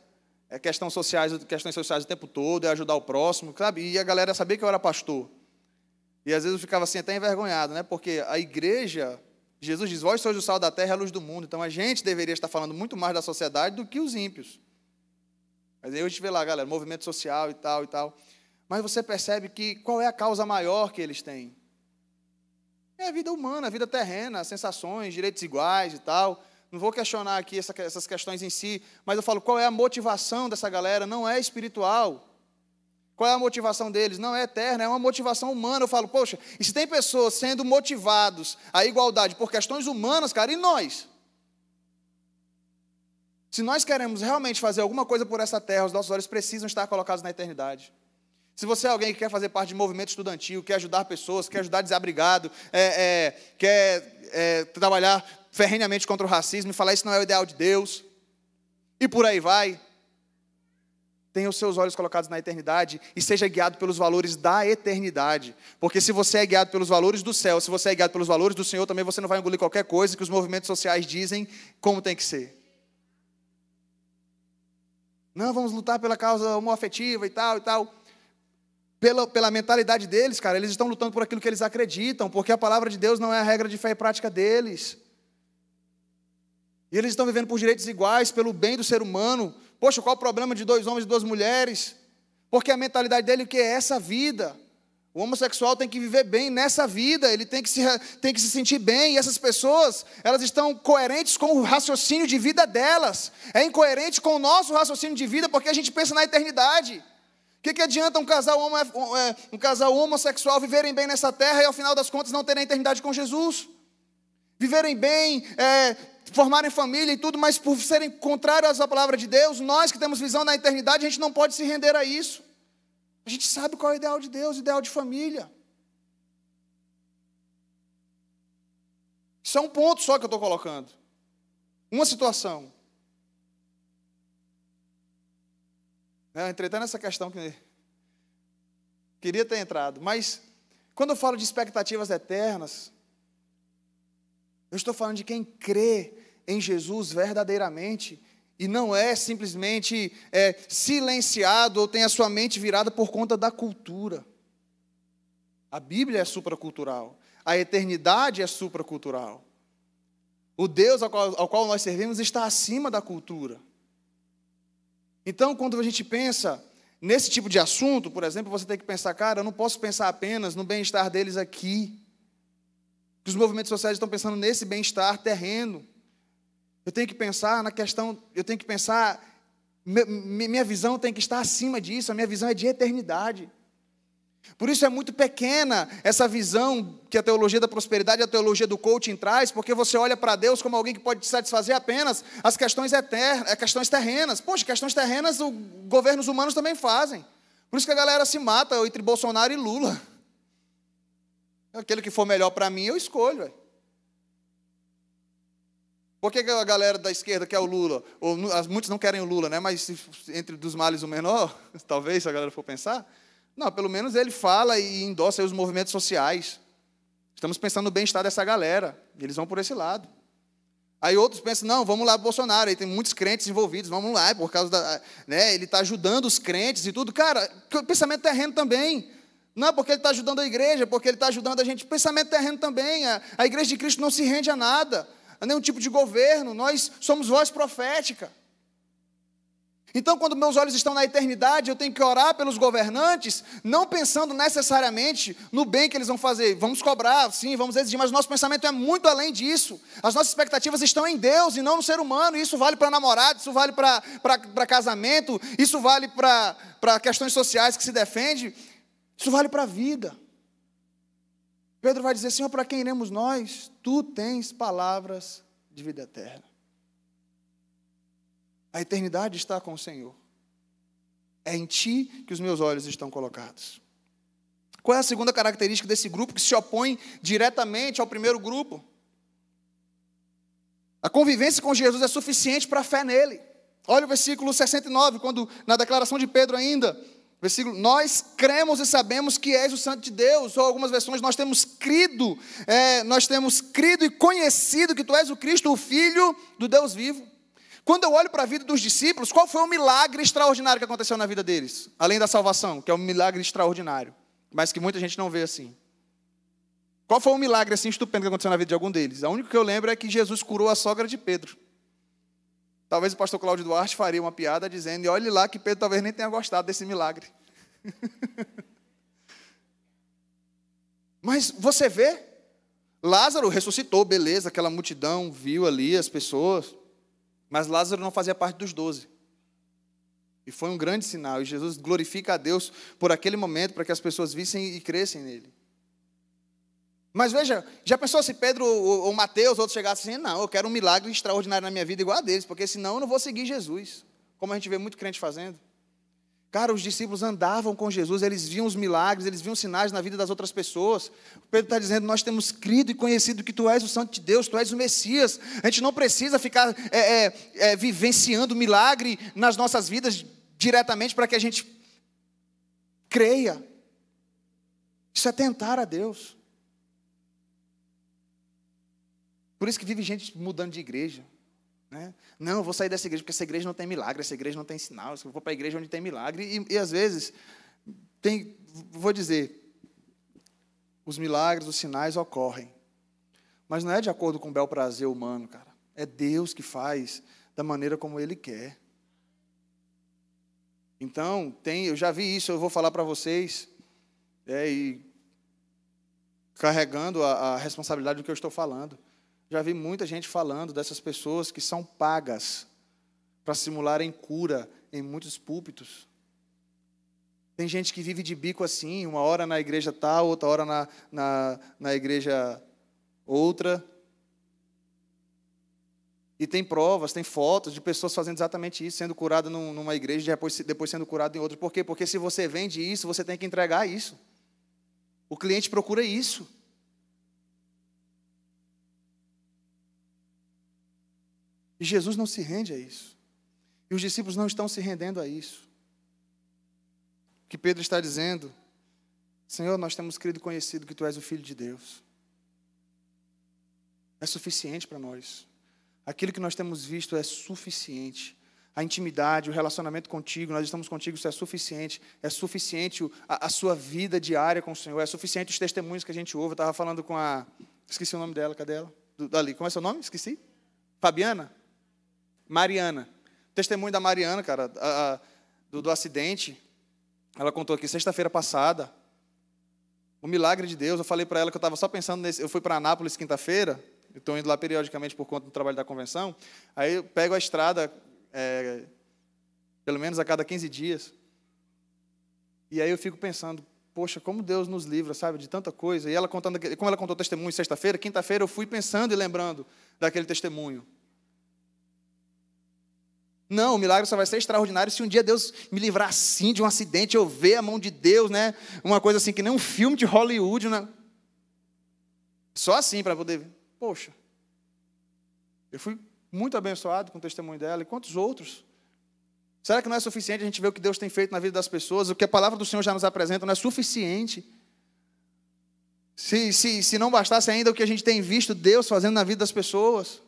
é questões sociais, questões sociais o tempo todo, é ajudar o próximo, sabe? E a galera sabia que eu era pastor. E às vezes eu ficava assim até envergonhado, né? Porque a igreja, Jesus diz: Vós sois o sal da terra e a luz do mundo. Então a gente deveria estar falando muito mais da sociedade do que os ímpios. Mas aí a gente vê lá, galera, movimento social e tal e tal. Mas você percebe que qual é a causa maior que eles têm? É a vida humana, a vida terrena, sensações, direitos iguais e tal. Não vou questionar aqui essa, essas questões em si, mas eu falo qual é a motivação dessa galera, não é espiritual. Qual é a motivação deles? Não é eterna, é uma motivação humana. Eu falo, poxa, e se tem pessoas sendo motivados à igualdade por questões humanas, cara, e nós? Se nós queremos realmente fazer alguma coisa por essa terra, os nossos olhos precisam estar colocados na eternidade. Se você é alguém que quer fazer parte de movimento estudantil, quer ajudar pessoas, quer ajudar desabrigado, é, é, quer é, trabalhar ferrenhamente contra o racismo e falar isso não é o ideal de Deus, e por aí vai, tenha os seus olhos colocados na eternidade e seja guiado pelos valores da eternidade. Porque se você é guiado pelos valores do céu, se você é guiado pelos valores do Senhor, também você não vai engolir qualquer coisa que os movimentos sociais dizem como tem que ser. Não, vamos lutar pela causa homoafetiva e tal e tal. Pela, pela mentalidade deles, cara, eles estão lutando por aquilo que eles acreditam, porque a palavra de Deus não é a regra de fé e prática deles. E eles estão vivendo por direitos iguais, pelo bem do ser humano. Poxa, qual o problema de dois homens e duas mulheres? Porque a mentalidade dele que é essa vida. O homossexual tem que viver bem nessa vida, ele tem que, se, tem que se sentir bem, e essas pessoas, elas estão coerentes com o raciocínio de vida delas, é incoerente com o nosso raciocínio de vida, porque a gente pensa na eternidade. O que, que adianta um casal, homo, é, um casal homossexual viverem bem nessa terra e, ao final das contas, não terem eternidade com Jesus? Viverem bem, é, formarem família e tudo, mas por serem contrários à palavra de Deus, nós que temos visão na eternidade, a gente não pode se render a isso. A gente sabe qual é o ideal de Deus, o ideal de família. Isso é um ponto só que eu estou colocando. Uma situação. Eu entrei até nessa questão que queria ter entrado. Mas, quando eu falo de expectativas eternas, eu estou falando de quem crê em Jesus verdadeiramente e não é simplesmente é, silenciado ou tem a sua mente virada por conta da cultura. A Bíblia é supracultural, a eternidade é supracultural. O Deus ao qual, ao qual nós servimos está acima da cultura. Então, quando a gente pensa nesse tipo de assunto, por exemplo, você tem que pensar, cara, eu não posso pensar apenas no bem-estar deles aqui. Os movimentos sociais estão pensando nesse bem-estar terreno. Eu tenho que pensar na questão, eu tenho que pensar, minha visão tem que estar acima disso, a minha visão é de eternidade. Por isso é muito pequena essa visão que a teologia da prosperidade, a teologia do coaching traz, porque você olha para Deus como alguém que pode satisfazer apenas as questões eternas, as questões terrenas. Poxa, questões terrenas os governos humanos também fazem. Por isso que a galera se mata entre Bolsonaro e Lula. Aquele que for melhor para mim, eu escolho. Por que a galera da esquerda quer o Lula? Ou, muitos não querem o Lula, né? mas entre dos males o menor, talvez, se a galera for pensar. Não, pelo menos ele fala e endossa os movimentos sociais. Estamos pensando no bem-estar dessa galera. Eles vão por esse lado. Aí outros pensam, não, vamos lá Bolsonaro, aí tem muitos crentes envolvidos, vamos lá, por causa da. Né, ele está ajudando os crentes e tudo. Cara, pensamento terreno também. Não é porque ele está ajudando a igreja, porque ele está ajudando a gente. Pensamento terreno também. A, a igreja de Cristo não se rende a nada a nenhum tipo de governo, nós somos voz profética. Então, quando meus olhos estão na eternidade, eu tenho que orar pelos governantes, não pensando necessariamente no bem que eles vão fazer. Vamos cobrar, sim, vamos exigir, mas o nosso pensamento é muito além disso. As nossas expectativas estão em Deus e não no ser humano. Isso vale para namorado, isso vale para casamento, isso vale para questões sociais que se defende, isso vale para a vida. Pedro vai dizer: Senhor, para quem iremos nós? Tu tens palavras de vida eterna. A eternidade está com o Senhor. É em ti que os meus olhos estão colocados. Qual é a segunda característica desse grupo que se opõe diretamente ao primeiro grupo? A convivência com Jesus é suficiente para a fé nele. Olha o versículo 69, quando na declaração de Pedro ainda, Versículo, nós cremos e sabemos que és o Santo de Deus, ou algumas versões, nós temos crido, é, nós temos crido e conhecido que tu és o Cristo, o Filho do Deus vivo. Quando eu olho para a vida dos discípulos, qual foi o milagre extraordinário que aconteceu na vida deles? Além da salvação, que é um milagre extraordinário, mas que muita gente não vê assim. Qual foi o milagre assim estupendo que aconteceu na vida de algum deles? A única que eu lembro é que Jesus curou a sogra de Pedro. Talvez o pastor Cláudio Duarte faria uma piada dizendo: e olhe lá que Pedro talvez nem tenha gostado desse milagre. Mas você vê, Lázaro ressuscitou, beleza, aquela multidão viu ali as pessoas, mas Lázaro não fazia parte dos doze. E foi um grande sinal, e Jesus glorifica a Deus por aquele momento, para que as pessoas vissem e crescem nele. Mas veja, já pensou se Pedro ou, ou Mateus, outros chegassem assim, não, eu quero um milagre extraordinário na minha vida igual a deles, porque senão eu não vou seguir Jesus, como a gente vê muito crente fazendo. Cara, os discípulos andavam com Jesus, eles viam os milagres, eles viam sinais na vida das outras pessoas. O Pedro está dizendo: Nós temos crido e conhecido que Tu és o Santo de Deus, Tu és o Messias. A gente não precisa ficar é, é, é, vivenciando milagre nas nossas vidas diretamente para que a gente creia. Isso é tentar a Deus. Por isso que vive gente mudando de igreja. Né? Não, eu vou sair dessa igreja porque essa igreja não tem milagre, essa igreja não tem sinal. Eu vou para a igreja onde tem milagre. E, e às vezes, tem, vou dizer, os milagres, os sinais ocorrem. Mas não é de acordo com o bel prazer humano, cara. É Deus que faz da maneira como Ele quer. Então, tem, eu já vi isso, eu vou falar para vocês, é, e carregando a, a responsabilidade do que eu estou falando. Já vi muita gente falando dessas pessoas que são pagas para simularem cura em muitos púlpitos. Tem gente que vive de bico assim, uma hora na igreja tal, outra hora na, na, na igreja outra. E tem provas, tem fotos de pessoas fazendo exatamente isso, sendo curada numa igreja e depois, depois sendo curada em outra. Por quê? Porque se você vende isso, você tem que entregar isso. O cliente procura isso. E Jesus não se rende a isso. E os discípulos não estão se rendendo a isso. O que Pedro está dizendo, Senhor, nós temos crido e conhecido que Tu és o Filho de Deus. É suficiente para nós. Aquilo que nós temos visto é suficiente. A intimidade, o relacionamento contigo, nós estamos contigo, isso é suficiente. É suficiente a, a sua vida diária com o Senhor. É suficiente os testemunhos que a gente ouve. Eu estava falando com a. Esqueci o nome dela, cadê ela? Do, dali. Como é seu nome? Esqueci? Fabiana? Mariana. Testemunho da Mariana, cara, a, a, do, do acidente. Ela contou aqui sexta-feira passada. O milagre de Deus. Eu falei para ela que eu estava só pensando nesse. Eu fui para Anápolis quinta-feira. Estou indo lá periodicamente por conta do trabalho da convenção. Aí eu pego a estrada, é, pelo menos a cada 15 dias. E aí eu fico pensando, poxa, como Deus nos livra, sabe, de tanta coisa. E ela contando, como ela contou testemunho sexta-feira, quinta-feira eu fui pensando e lembrando daquele testemunho. Não, o milagre só vai ser extraordinário se um dia Deus me livrar assim de um acidente, eu ver a mão de Deus, né? Uma coisa assim que nem um filme de Hollywood, né? Só assim para poder. Poxa, eu fui muito abençoado com o testemunho dela e quantos outros? Será que não é suficiente a gente ver o que Deus tem feito na vida das pessoas? O que a palavra do Senhor já nos apresenta não é suficiente? Se, se, se não bastasse ainda o que a gente tem visto Deus fazendo na vida das pessoas,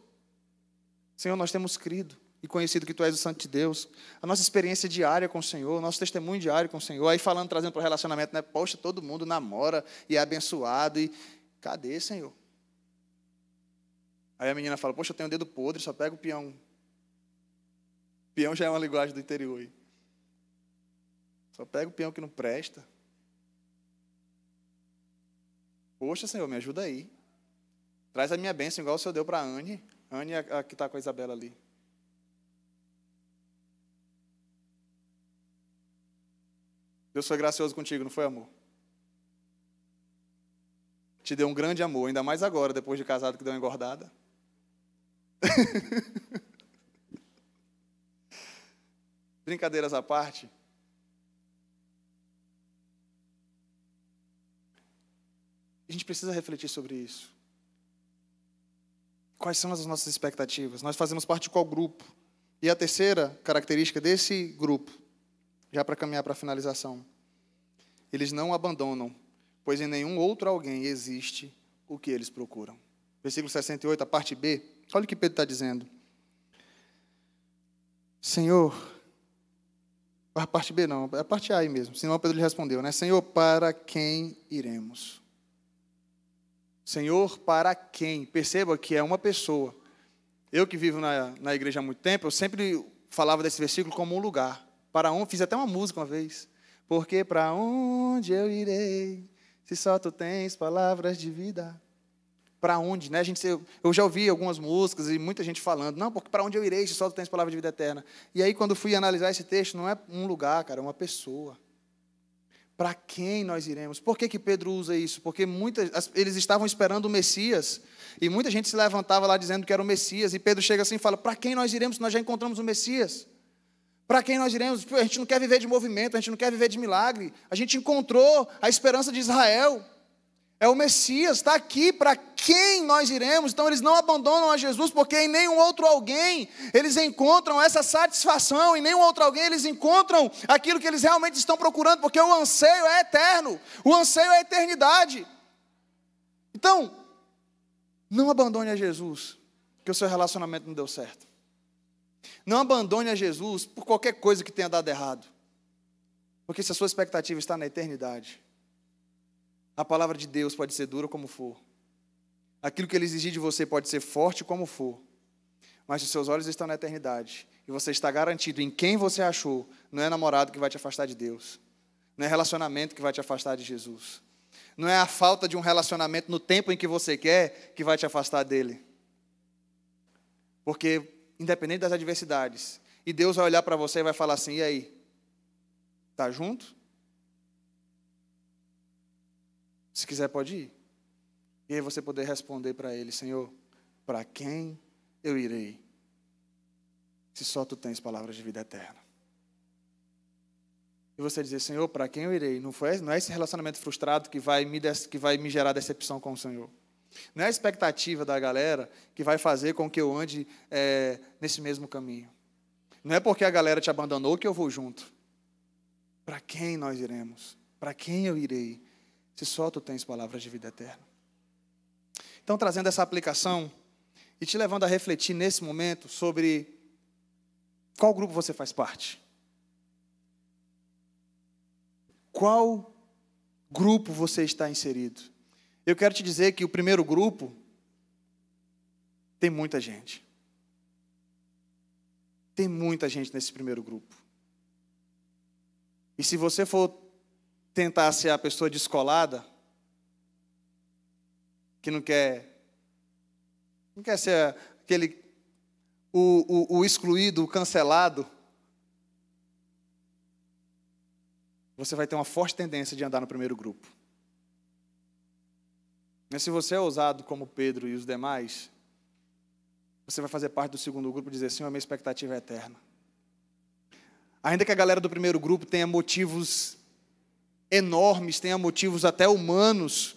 Senhor, nós temos crido e conhecido que Tu és o Santo de Deus, a nossa experiência diária com o Senhor, nosso testemunho diário com o Senhor, aí falando, trazendo para o relacionamento, né? Poxa, todo mundo namora e é abençoado, e cadê, Senhor? Aí a menina fala, poxa, eu tenho um dedo podre, só pega o peão. Peão já é uma linguagem do interior aí. Só pega o peão que não presta. Poxa, Senhor, me ajuda aí. Traz a minha bênção, igual o Senhor deu para a Anne. Anne, a, a que está com a Isabela ali. Deus foi gracioso contigo, não foi, amor? Te deu um grande amor, ainda mais agora, depois de casado que deu uma engordada. Brincadeiras à parte. A gente precisa refletir sobre isso. Quais são as nossas expectativas? Nós fazemos parte de qual grupo? E a terceira característica desse grupo já para caminhar para a finalização. Eles não abandonam, pois em nenhum outro alguém existe o que eles procuram. Versículo 68, a parte B. Olha o que Pedro está dizendo. Senhor, a parte B não, a parte A aí mesmo. Senão Pedro lhe respondeu, né? Senhor, para quem iremos? Senhor, para quem? Perceba que é uma pessoa. Eu que vivo na, na igreja há muito tempo, eu sempre falava desse versículo como um lugar. Para onde? Fiz até uma música uma vez. Porque para onde eu irei, se só tu tens palavras de vida? Para onde, né? A gente, eu já ouvi algumas músicas e muita gente falando, não, porque para onde eu irei, se só tu tens palavras de vida eterna? E aí, quando fui analisar esse texto, não é um lugar, cara, é uma pessoa. Para quem nós iremos? Por que, que Pedro usa isso? Porque muitas, eles estavam esperando o Messias, e muita gente se levantava lá dizendo que era o Messias, e Pedro chega assim e fala: Para quem nós iremos nós já encontramos o Messias? Para quem nós iremos? A gente não quer viver de movimento, a gente não quer viver de milagre. A gente encontrou a esperança de Israel. É o Messias, está aqui. Para quem nós iremos? Então eles não abandonam a Jesus, porque em nenhum outro alguém eles encontram essa satisfação, em nenhum outro alguém eles encontram aquilo que eles realmente estão procurando, porque o anseio é eterno, o anseio é a eternidade. Então, não abandone a Jesus, que o seu relacionamento não deu certo. Não abandone a Jesus por qualquer coisa que tenha dado errado. Porque se a sua expectativa está na eternidade, a palavra de Deus pode ser dura como for. Aquilo que ele exigir de você pode ser forte como for. Mas se seus olhos estão na eternidade e você está garantido em quem você achou, não é namorado que vai te afastar de Deus. Não é relacionamento que vai te afastar de Jesus. Não é a falta de um relacionamento no tempo em que você quer que vai te afastar dele. Porque, independente das adversidades, e Deus vai olhar para você e vai falar assim: e aí? Está junto? Se quiser, pode ir. E aí você poder responder para ele: Senhor, para quem eu irei? Se só tu tens palavras de vida eterna. E você dizer, Senhor, para quem eu irei? Não, foi, não é esse relacionamento frustrado que vai, me que vai me gerar decepção com o Senhor. Não é a expectativa da galera que vai fazer com que eu ande é, nesse mesmo caminho. Não é porque a galera te abandonou que eu vou junto. Para quem nós iremos? Para quem eu irei? Se só tu tens palavras de vida eterna. Então, trazendo essa aplicação e te levando a refletir nesse momento sobre qual grupo você faz parte. Qual grupo você está inserido? Eu quero te dizer que o primeiro grupo tem muita gente. Tem muita gente nesse primeiro grupo. E se você for tentar ser a pessoa descolada, que não quer, não quer ser aquele, o, o, o excluído, o cancelado, você vai ter uma forte tendência de andar no primeiro grupo. Mas se você é ousado como Pedro e os demais, você vai fazer parte do segundo grupo e dizer: Senhor, a minha expectativa é eterna. Ainda que a galera do primeiro grupo tenha motivos enormes, tenha motivos até humanos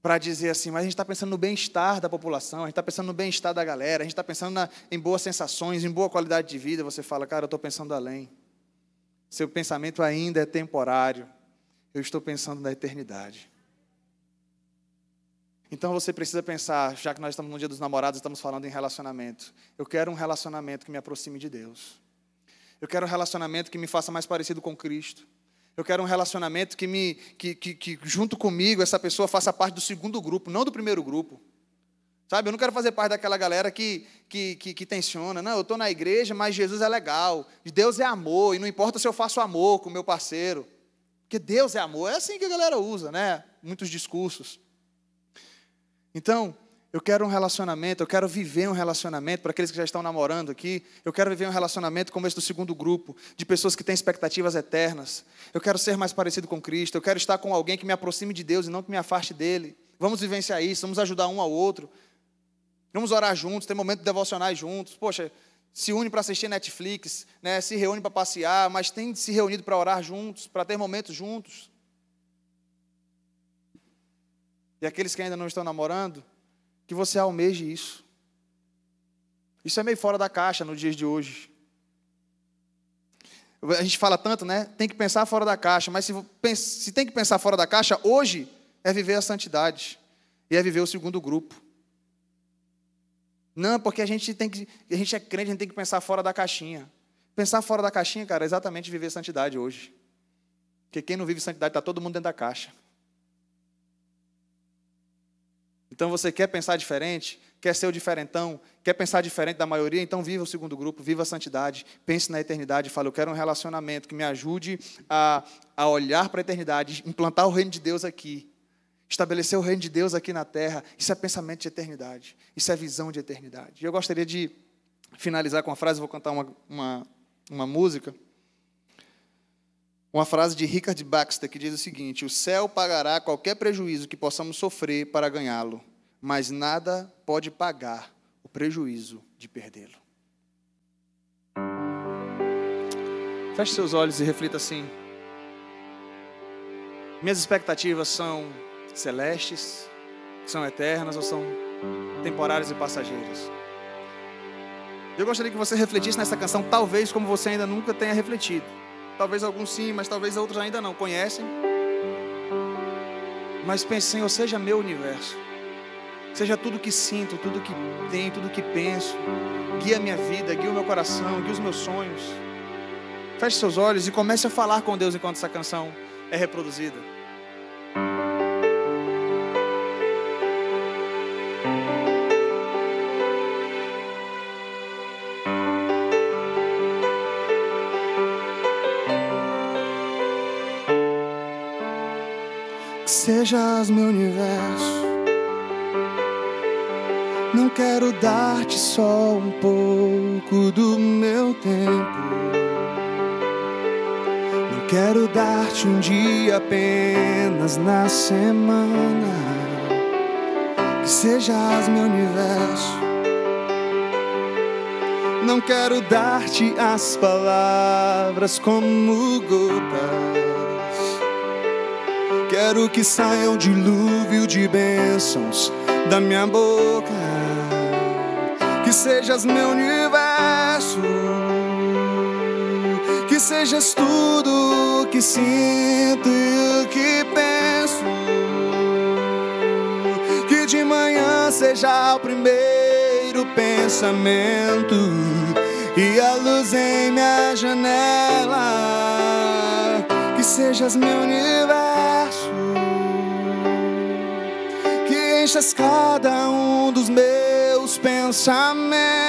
para dizer assim, mas a gente está pensando no bem-estar da população, a gente está pensando no bem-estar da galera, a gente está pensando na, em boas sensações, em boa qualidade de vida. Você fala, cara, eu estou pensando além. Seu pensamento ainda é temporário. Eu estou pensando na eternidade. Então você precisa pensar, já que nós estamos no dia dos namorados, estamos falando em relacionamento. Eu quero um relacionamento que me aproxime de Deus. Eu quero um relacionamento que me faça mais parecido com Cristo. Eu quero um relacionamento que me que, que, que junto comigo essa pessoa faça parte do segundo grupo, não do primeiro grupo. Sabe, eu não quero fazer parte daquela galera que, que, que, que tensiona. Não, eu estou na igreja, mas Jesus é legal. Deus é amor, e não importa se eu faço amor com o meu parceiro. Porque Deus é amor. É assim que a galera usa, né? Muitos discursos. Então, eu quero um relacionamento, eu quero viver um relacionamento, para aqueles que já estão namorando aqui, eu quero viver um relacionamento como esse do segundo grupo, de pessoas que têm expectativas eternas. Eu quero ser mais parecido com Cristo, eu quero estar com alguém que me aproxime de Deus e não que me afaste dele. Vamos vivenciar isso, vamos ajudar um ao outro. Vamos orar juntos, ter momentos devocionais juntos. Poxa, se une para assistir Netflix, né? se reúne para passear, mas tem se reunido para orar juntos, para ter momentos juntos. E aqueles que ainda não estão namorando, que você almeje isso. Isso é meio fora da caixa nos dias de hoje. A gente fala tanto, né? Tem que pensar fora da caixa, mas se, se tem que pensar fora da caixa, hoje é viver a santidade e é viver o segundo grupo. Não, porque a gente tem que, a gente é crente, a gente tem que pensar fora da caixinha. Pensar fora da caixinha, cara, é exatamente viver santidade hoje. Porque quem não vive santidade está todo mundo dentro da caixa. Então você quer pensar diferente, quer ser o diferentão, quer pensar diferente da maioria, então viva o segundo grupo, viva a santidade, pense na eternidade, fale, eu quero um relacionamento que me ajude a, a olhar para a eternidade, implantar o reino de Deus aqui. Estabelecer o reino de Deus aqui na terra, isso é pensamento de eternidade, isso é visão de eternidade. E eu gostaria de finalizar com uma frase, vou cantar uma, uma, uma música. Uma frase de Richard Baxter que diz o seguinte: O céu pagará qualquer prejuízo que possamos sofrer para ganhá-lo, mas nada pode pagar o prejuízo de perdê-lo. Feche seus olhos e reflita assim. Minhas expectativas são celestes, são eternas ou são temporárias e passageiras? Eu gostaria que você refletisse nessa canção, talvez como você ainda nunca tenha refletido. Talvez alguns sim, mas talvez outros ainda não conhecem. Mas pense, Senhor, seja meu universo. Seja tudo que sinto, tudo que tenho, tudo que penso. Guia a minha vida, guia o meu coração, guia os meus sonhos. Feche seus olhos e comece a falar com Deus enquanto essa canção é reproduzida. Sejas meu universo. Não quero dar-te só um pouco do meu tempo. Quero dar-te um dia apenas na semana. Que sejas meu universo. Não quero dar-te as palavras como gotas. Quero que saia um dilúvio de bênçãos da minha boca. Que sejas meu universo sejas tudo que sinto e que penso. Que de manhã seja o primeiro pensamento e a luz em minha janela. Que sejas meu universo, que enchas cada um dos meus pensamentos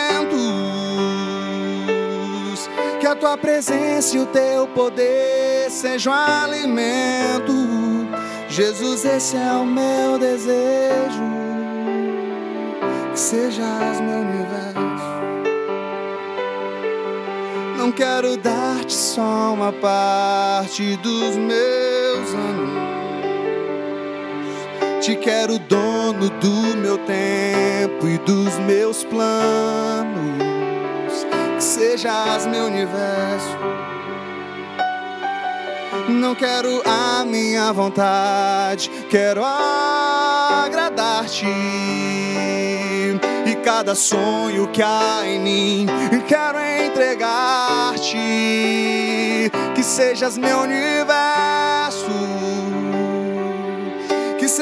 a tua presença e o teu poder sejam alimento. Jesus, esse é o meu desejo. Que sejas meu universo. Não quero dar-te só uma parte dos meus anos. Te quero dono do meu tempo e dos meus planos sejas meu universo. Não quero a minha vontade, quero agradar-te. E cada sonho que há em mim, quero entregar-te. Que sejas meu universo, que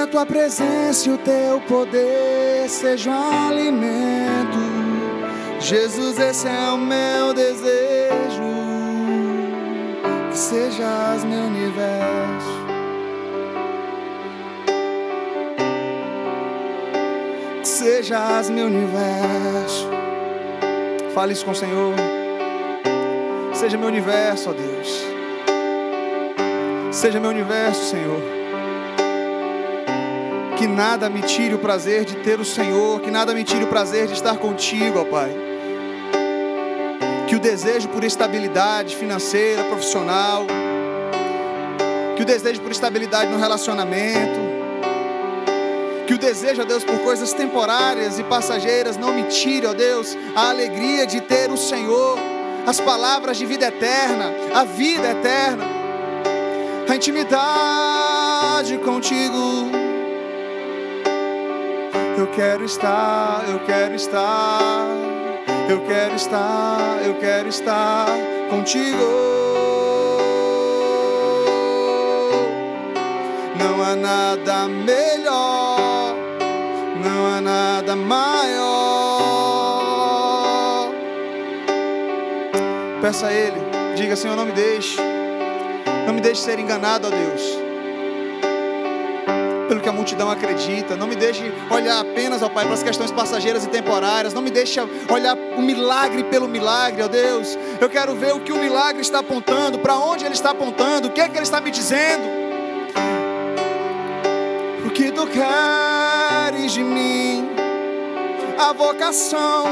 Que a tua presença e o teu poder sejam alimento. Jesus, esse é o meu desejo sejas meu universo. Que sejas meu universo. Fale isso com o Senhor. Seja meu universo, ó Deus. Seja meu universo, Senhor. Que nada me tire o prazer de ter o Senhor, que nada me tire o prazer de estar contigo, ó Pai que o desejo por estabilidade financeira, profissional, que o desejo por estabilidade no relacionamento, que o desejo, ó Deus, por coisas temporárias e passageiras não me tire, ó Deus, a alegria de ter o Senhor, as palavras de vida eterna, a vida eterna, a intimidade contigo. Eu quero estar, eu quero estar eu quero estar, eu quero estar contigo. Não há nada melhor, não há nada maior. Peça a Ele, diga Senhor, não me deixe, não me deixe ser enganado, ó Deus. Que a multidão acredita. Não me deixe olhar apenas, ó Pai, para as questões passageiras e temporárias. Não me deixe olhar o milagre pelo milagre, ó Deus. Eu quero ver o que o milagre está apontando, para onde ele está apontando, o que é que ele está me dizendo. O que tu queres de mim? A vocação,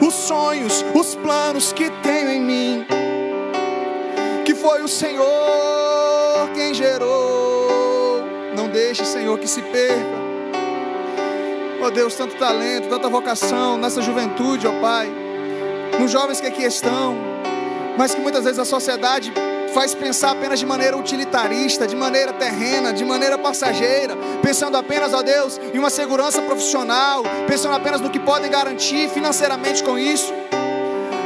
os sonhos, os planos que tenho em mim. Que foi o Senhor quem gerou. Não deixe, Senhor, que se perca. Ó oh Deus, tanto talento, tanta vocação nessa juventude, ó oh Pai. Nos jovens que aqui estão, mas que muitas vezes a sociedade faz pensar apenas de maneira utilitarista, de maneira terrena, de maneira passageira, pensando apenas, ó Deus, em uma segurança profissional, pensando apenas no que podem garantir financeiramente com isso.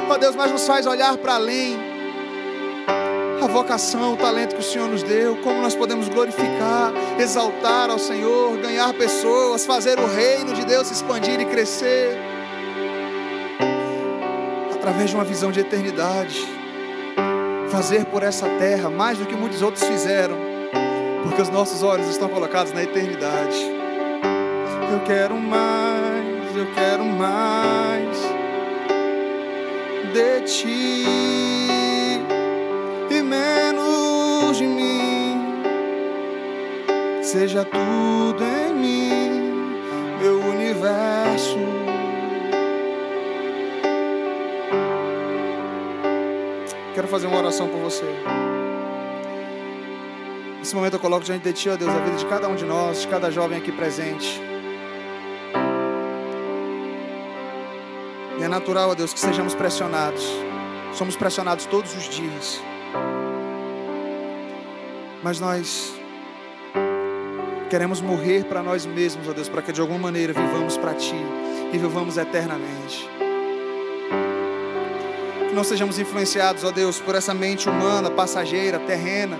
Ó Deus, mas nos faz olhar para além. A vocação, o talento que o Senhor nos deu, como nós podemos glorificar, exaltar ao Senhor, ganhar pessoas, fazer o reino de Deus expandir e crescer, através de uma visão de eternidade fazer por essa terra mais do que muitos outros fizeram, porque os nossos olhos estão colocados na eternidade. Eu quero mais, eu quero mais de ti Seja tudo em mim, meu universo. Quero fazer uma oração por você. Nesse momento eu coloco diante de Ti, ó Deus, a vida de cada um de nós, de cada jovem aqui presente. E é natural, ó Deus, que sejamos pressionados. Somos pressionados todos os dias. Mas nós queremos morrer para nós mesmos, ó Deus, para que de alguma maneira vivamos para Ti e vivamos eternamente. Que não sejamos influenciados, ó Deus, por essa mente humana, passageira, terrena,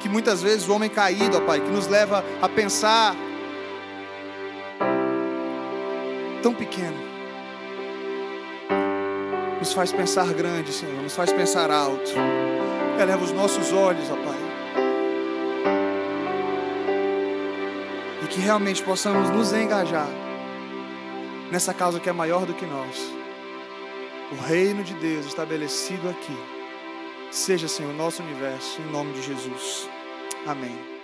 que muitas vezes o homem caído, ó Pai, que nos leva a pensar tão pequeno, nos faz pensar grande, Senhor, nos faz pensar alto, eleva os nossos olhos, ó Pai, que realmente possamos nos engajar nessa causa que é maior do que nós o reino de Deus estabelecido aqui. Seja, Senhor, nosso universo, em nome de Jesus. Amém.